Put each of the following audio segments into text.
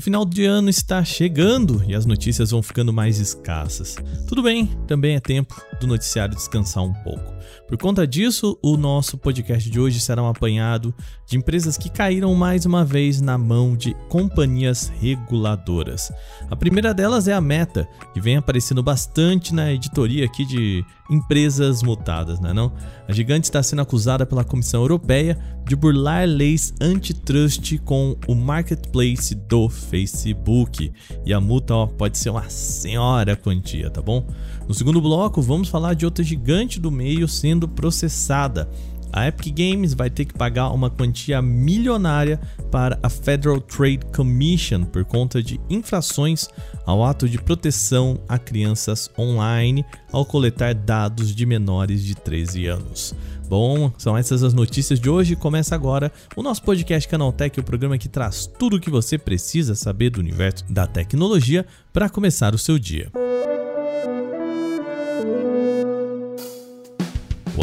O final de ano está chegando e as notícias vão ficando mais escassas. Tudo bem, também é tempo do noticiário descansar um pouco. Por conta disso, o nosso podcast de hoje será um apanhado de empresas que caíram mais uma vez na mão de companhias reguladoras. A primeira delas é a Meta, que vem aparecendo bastante na editoria aqui de empresas mutadas, não é não? A gigante está sendo acusada pela Comissão Europeia de burlar leis antitrust com o marketplace do Facebook. E a multa ó, pode ser uma senhora quantia, tá bom? No segundo bloco, vamos falar de outra gigante do meio sendo processada. A Epic Games vai ter que pagar uma quantia milionária para a Federal Trade Commission por conta de infrações ao ato de proteção a crianças online ao coletar dados de menores de 13 anos. Bom, são essas as notícias de hoje. Começa agora o nosso podcast Canaltech, o programa que traz tudo o que você precisa saber do universo da tecnologia para começar o seu dia.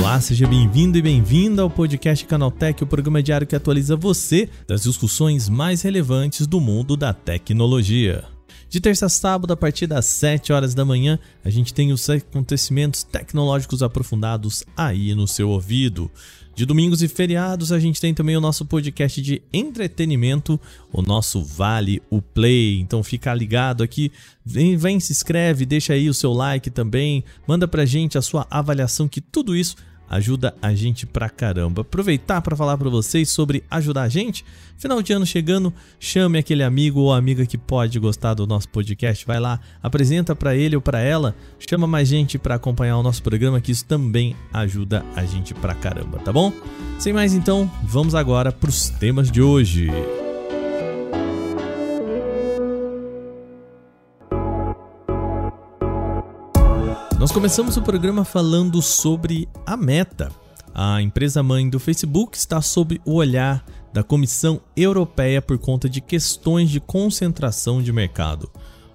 Olá, seja bem-vindo e bem-vinda ao podcast Canaltech, o programa diário que atualiza você das discussões mais relevantes do mundo da tecnologia. De terça a sábado, a partir das 7 horas da manhã, a gente tem os acontecimentos tecnológicos aprofundados aí no seu ouvido. De domingos e feriados, a gente tem também o nosso podcast de entretenimento, o nosso Vale o Play. Então fica ligado aqui, vem, vem se inscreve, deixa aí o seu like também, manda pra gente a sua avaliação que tudo isso ajuda a gente pra caramba. Aproveitar para falar para vocês sobre ajudar a gente. Final de ano chegando, chame aquele amigo ou amiga que pode gostar do nosso podcast, vai lá, apresenta para ele ou para ela, chama mais gente para acompanhar o nosso programa que isso também ajuda a gente pra caramba, tá bom? Sem mais então, vamos agora pros temas de hoje. Nós começamos o programa falando sobre a Meta. A empresa mãe do Facebook está sob o olhar da Comissão Europeia por conta de questões de concentração de mercado.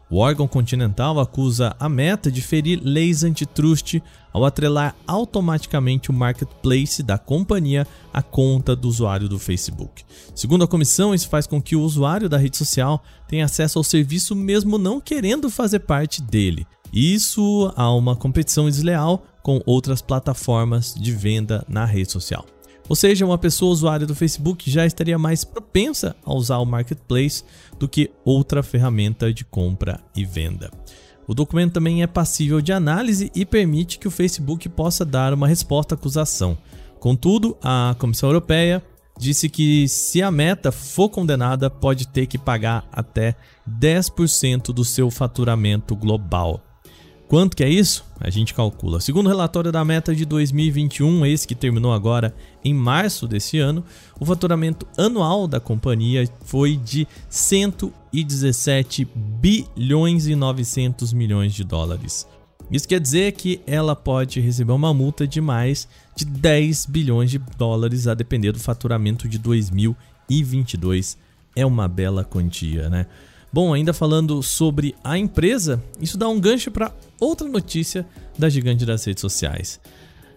O órgão continental acusa a Meta de ferir leis antitrust ao atrelar automaticamente o marketplace da companhia à conta do usuário do Facebook. Segundo a comissão, isso faz com que o usuário da rede social tenha acesso ao serviço mesmo não querendo fazer parte dele. Isso há uma competição desleal com outras plataformas de venda na rede social. Ou seja, uma pessoa usuária do Facebook já estaria mais propensa a usar o marketplace do que outra ferramenta de compra e venda. O documento também é passível de análise e permite que o Facebook possa dar uma resposta à acusação. Contudo, a Comissão Europeia disse que se a meta for condenada, pode ter que pagar até 10% do seu faturamento global. Quanto que é isso? A gente calcula. Segundo o relatório da meta de 2021, esse que terminou agora em março desse ano, o faturamento anual da companhia foi de 117 bilhões e 900 milhões de dólares. Isso quer dizer que ela pode receber uma multa de mais de 10 bilhões de dólares a depender do faturamento de 2022. É uma bela quantia, né? Bom, ainda falando sobre a empresa, isso dá um gancho para outra notícia da gigante das redes sociais.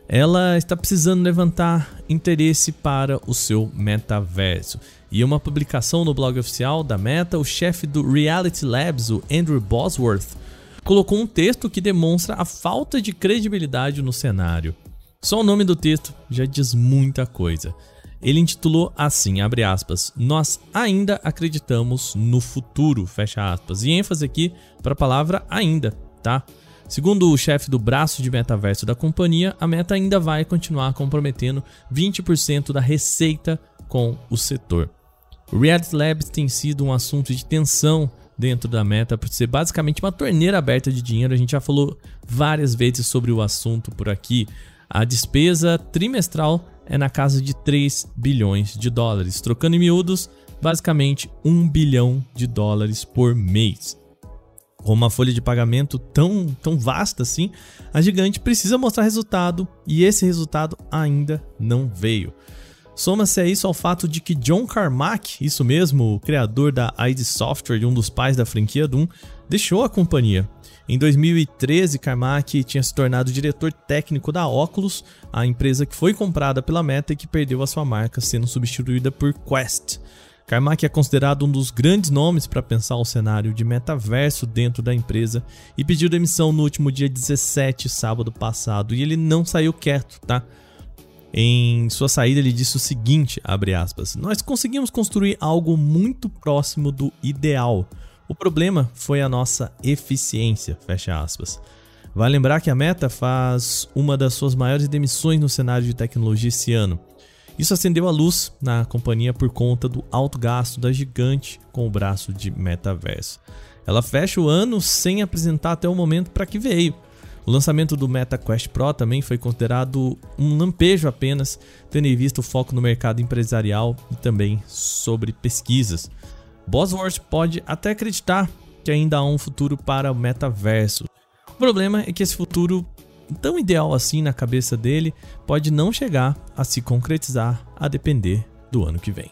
Ela está precisando levantar interesse para o seu metaverso. E uma publicação no blog oficial da Meta, o chefe do Reality Labs, o Andrew Bosworth, colocou um texto que demonstra a falta de credibilidade no cenário. Só o nome do texto já diz muita coisa. Ele intitulou assim, abre aspas, nós ainda acreditamos no futuro, fecha aspas. E ênfase aqui para a palavra ainda, tá? Segundo o chefe do braço de metaverso da companhia, a Meta ainda vai continuar comprometendo 20% da receita com o setor. O Reality Labs tem sido um assunto de tensão dentro da Meta por ser basicamente uma torneira aberta de dinheiro. A gente já falou várias vezes sobre o assunto por aqui. A despesa trimestral é na casa de 3 bilhões de dólares, trocando em miúdos, basicamente 1 bilhão de dólares por mês. Com uma folha de pagamento tão, tão vasta assim, a gigante precisa mostrar resultado e esse resultado ainda não veio. Soma-se a isso ao fato de que John Carmack, isso mesmo, o criador da ID Software e um dos pais da franquia Doom, deixou a companhia. Em 2013, Carmack tinha se tornado diretor técnico da Oculus, a empresa que foi comprada pela Meta e que perdeu a sua marca, sendo substituída por Quest. Carmack é considerado um dos grandes nomes para pensar o cenário de metaverso dentro da empresa e pediu demissão no último dia 17, sábado passado, e ele não saiu quieto, tá? Em sua saída ele disse o seguinte, aspas, Nós conseguimos construir algo muito próximo do ideal. O problema foi a nossa eficiência, fecha aspas. Vale lembrar que a Meta faz uma das suas maiores demissões no cenário de tecnologia esse ano. Isso acendeu a luz na companhia por conta do alto gasto da gigante com o braço de metaverso. Ela fecha o ano sem apresentar até o momento para que veio. O lançamento do Meta Quest Pro também foi considerado um lampejo apenas, tendo em vista o foco no mercado empresarial e também sobre pesquisas. Bosworth pode até acreditar que ainda há um futuro para o metaverso. O problema é que esse futuro tão ideal assim na cabeça dele pode não chegar a se concretizar a depender do ano que vem.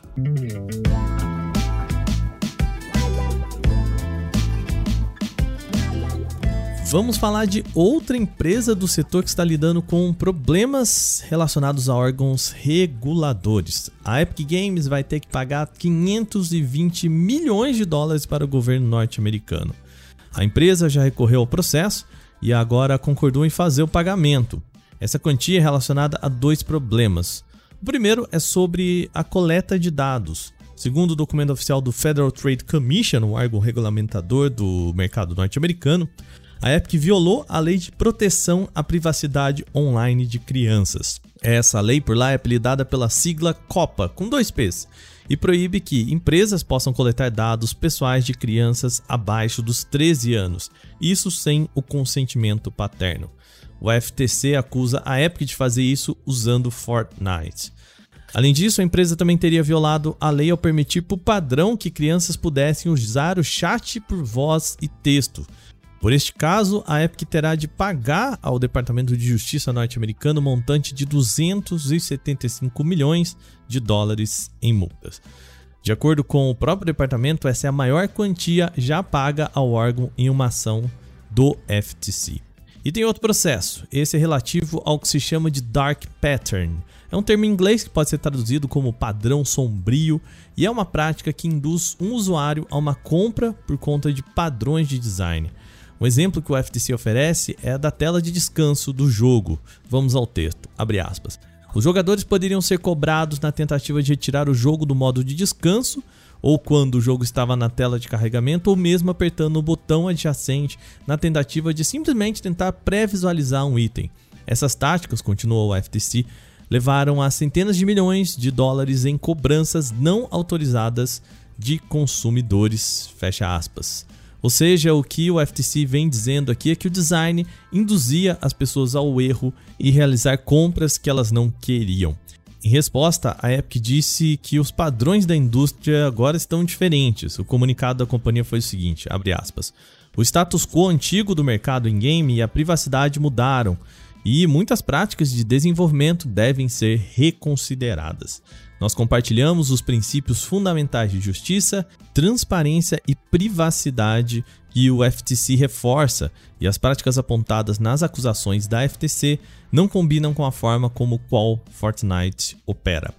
Vamos falar de outra empresa do setor que está lidando com problemas relacionados a órgãos reguladores. A Epic Games vai ter que pagar 520 milhões de dólares para o governo norte-americano. A empresa já recorreu ao processo e agora concordou em fazer o pagamento. Essa quantia é relacionada a dois problemas. O primeiro é sobre a coleta de dados. Segundo o documento oficial do Federal Trade Commission, o órgão regulamentador do mercado norte-americano, a Epic violou a lei de proteção à privacidade online de crianças. Essa lei por lá é apelidada pela sigla COPA, com dois P's, e proíbe que empresas possam coletar dados pessoais de crianças abaixo dos 13 anos, isso sem o consentimento paterno. O FTC acusa a Epic de fazer isso usando Fortnite. Além disso, a empresa também teria violado a lei ao permitir por padrão que crianças pudessem usar o chat por voz e texto, por este caso, a Epic terá de pagar ao Departamento de Justiça norte-americano um montante de 275 milhões de dólares em multas. De acordo com o próprio departamento, essa é a maior quantia já paga ao órgão em uma ação do FTC. E tem outro processo, esse é relativo ao que se chama de Dark Pattern. É um termo em inglês que pode ser traduzido como padrão sombrio e é uma prática que induz um usuário a uma compra por conta de padrões de design. Um exemplo que o FTC oferece é a da tela de descanso do jogo. Vamos ao texto, abre aspas. Os jogadores poderiam ser cobrados na tentativa de retirar o jogo do modo de descanso, ou quando o jogo estava na tela de carregamento, ou mesmo apertando o botão adjacente na tentativa de simplesmente tentar pré-visualizar um item. Essas táticas, continuou o FTC, levaram a centenas de milhões de dólares em cobranças não autorizadas de consumidores. Fecha aspas. Ou seja, o que o FTC vem dizendo aqui é que o design induzia as pessoas ao erro e realizar compras que elas não queriam. Em resposta, a Epic disse que os padrões da indústria agora estão diferentes. O comunicado da companhia foi o seguinte, aspas, O status quo antigo do mercado em game e a privacidade mudaram, e muitas práticas de desenvolvimento devem ser reconsideradas. Nós compartilhamos os princípios fundamentais de justiça, transparência e privacidade que o FTC reforça, e as práticas apontadas nas acusações da FTC não combinam com a forma como qual Fortnite opera.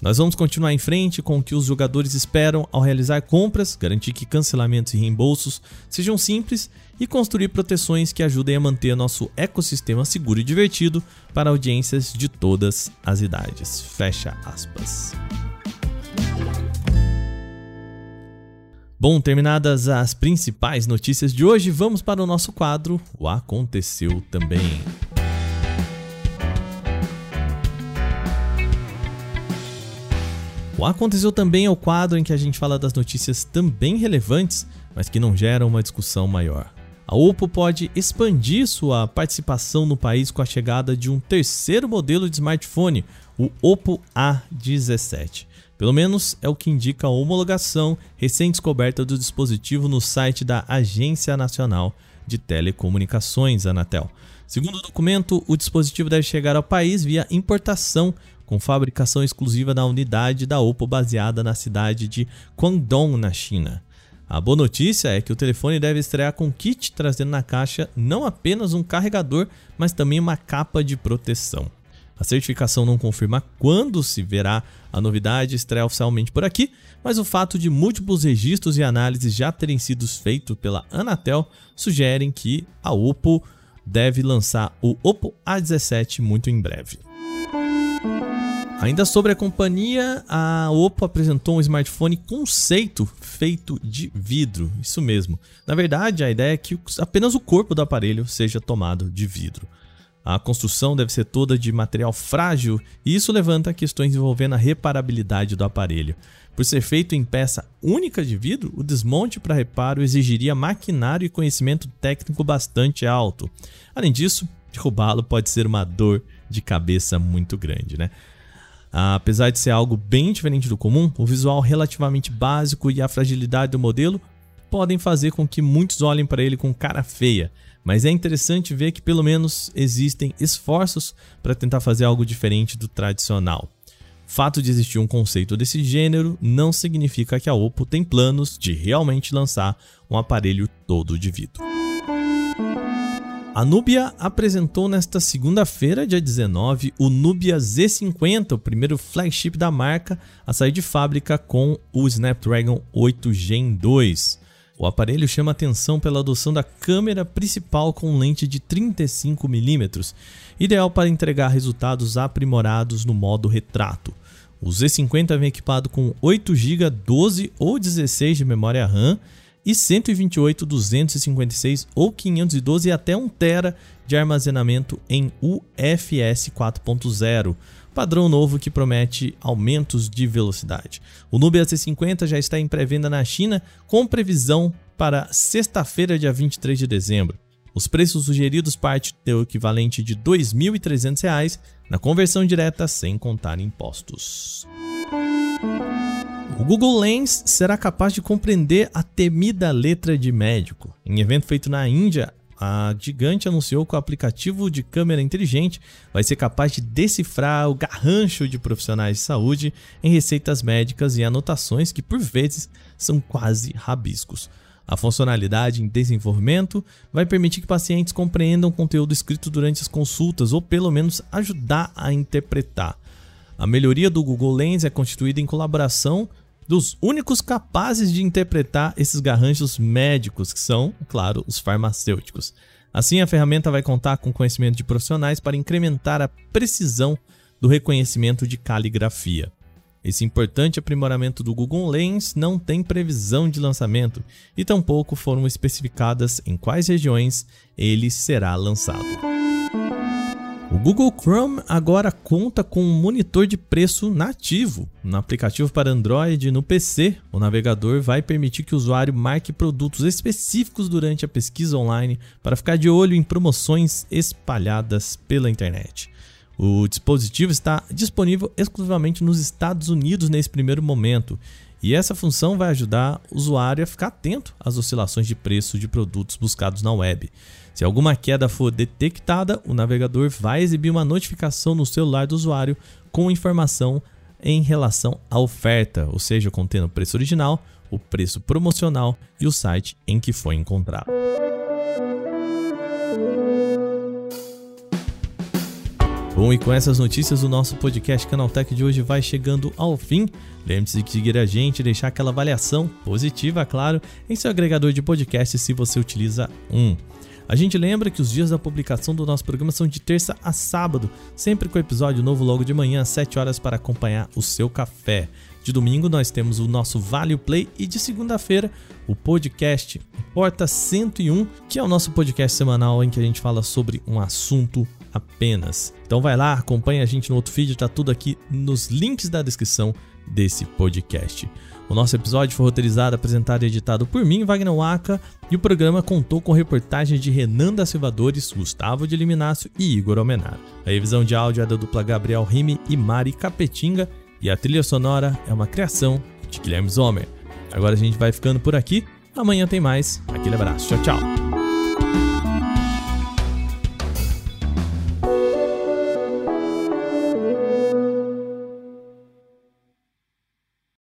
Nós vamos continuar em frente com o que os jogadores esperam ao realizar compras, garantir que cancelamentos e reembolsos sejam simples e construir proteções que ajudem a manter nosso ecossistema seguro e divertido para audiências de todas as idades. Fecha aspas. Bom, terminadas as principais notícias de hoje, vamos para o nosso quadro O Aconteceu Também. O Aconteceu também é o quadro em que a gente fala das notícias também relevantes, mas que não geram uma discussão maior. A Oppo pode expandir sua participação no país com a chegada de um terceiro modelo de smartphone, o Oppo A17. Pelo menos é o que indica a homologação recém-descoberta do dispositivo no site da Agência Nacional de Telecomunicações, Anatel. Segundo o documento, o dispositivo deve chegar ao país via importação com fabricação exclusiva na unidade da Oppo baseada na cidade de Guangdong, na China. A boa notícia é que o telefone deve estrear com kit trazendo na caixa não apenas um carregador, mas também uma capa de proteção. A certificação não confirma quando se verá a novidade estrear oficialmente por aqui, mas o fato de múltiplos registros e análises já terem sido feitos pela Anatel sugerem que a Oppo deve lançar o Oppo A17 muito em breve. Ainda sobre a companhia, a Oppo apresentou um smartphone conceito feito de vidro. Isso mesmo. Na verdade, a ideia é que apenas o corpo do aparelho seja tomado de vidro. A construção deve ser toda de material frágil e isso levanta questões envolvendo a reparabilidade do aparelho. Por ser feito em peça única de vidro, o desmonte para reparo exigiria maquinário e conhecimento técnico bastante alto. Além disso, derrubá-lo pode ser uma dor de cabeça muito grande, né? Apesar de ser algo bem diferente do comum, o visual relativamente básico e a fragilidade do modelo podem fazer com que muitos olhem para ele com cara feia, mas é interessante ver que pelo menos existem esforços para tentar fazer algo diferente do tradicional. Fato de existir um conceito desse gênero não significa que a Oppo tem planos de realmente lançar um aparelho todo de vidro. A Nubia apresentou nesta segunda-feira, dia 19, o Nubia Z50, o primeiro flagship da marca a sair de fábrica com o Snapdragon 8 Gen 2. O aparelho chama atenção pela adoção da câmera principal com lente de 35mm, ideal para entregar resultados aprimorados no modo retrato. O Z50 vem equipado com 8 GB, 12 ou 16 de memória RAM e 128, 256 ou 512 e até 1 TB de armazenamento em UFS 4.0, padrão novo que promete aumentos de velocidade. O Nubia C50 já está em pré-venda na China com previsão para sexta-feira, dia 23 de dezembro. Os preços sugeridos partem do equivalente de R$ 2.300 na conversão direta sem contar impostos. O Google Lens será capaz de compreender a temida letra de médico. Em evento feito na Índia, a gigante anunciou que o aplicativo de câmera inteligente vai ser capaz de decifrar o garrancho de profissionais de saúde em receitas médicas e anotações que, por vezes, são quase rabiscos. A funcionalidade em desenvolvimento vai permitir que pacientes compreendam conteúdo escrito durante as consultas ou, pelo menos, ajudar a interpretar. A melhoria do Google Lens é constituída em colaboração dos únicos capazes de interpretar esses garranchos médicos, que são, claro, os farmacêuticos. Assim, a ferramenta vai contar com conhecimento de profissionais para incrementar a precisão do reconhecimento de caligrafia. Esse importante aprimoramento do Google Lens não tem previsão de lançamento e tampouco foram especificadas em quais regiões ele será lançado. O Google Chrome agora conta com um monitor de preço nativo. No aplicativo para Android e no PC, o navegador vai permitir que o usuário marque produtos específicos durante a pesquisa online para ficar de olho em promoções espalhadas pela internet. O dispositivo está disponível exclusivamente nos Estados Unidos nesse primeiro momento, e essa função vai ajudar o usuário a ficar atento às oscilações de preço de produtos buscados na web. Se alguma queda for detectada, o navegador vai exibir uma notificação no celular do usuário com informação em relação à oferta, ou seja, contendo o preço original, o preço promocional e o site em que foi encontrado. Bom, e com essas notícias, o nosso podcast Canaltech de hoje vai chegando ao fim. Lembre-se de seguir a gente deixar aquela avaliação positiva, claro, em seu agregador de podcast se você utiliza um. A gente lembra que os dias da publicação do nosso programa são de terça a sábado, sempre com episódio novo logo de manhã às 7 horas para acompanhar o seu café. De domingo nós temos o nosso Vale Play e de segunda-feira o podcast Porta 101, que é o nosso podcast semanal em que a gente fala sobre um assunto apenas. Então vai lá, acompanha a gente no outro feed, tá tudo aqui nos links da descrição desse podcast. O nosso episódio foi roteirizado, apresentado e editado por mim, Wagner Waka, e o programa contou com reportagens de Renan da Silvadores, Gustavo de Liminácio e Igor Almenar. A revisão de áudio é da dupla Gabriel Rime e Mari Capetinga, e a trilha sonora é uma criação de Guilherme Zomer. Agora a gente vai ficando por aqui, amanhã tem mais. Aquele abraço, tchau, tchau.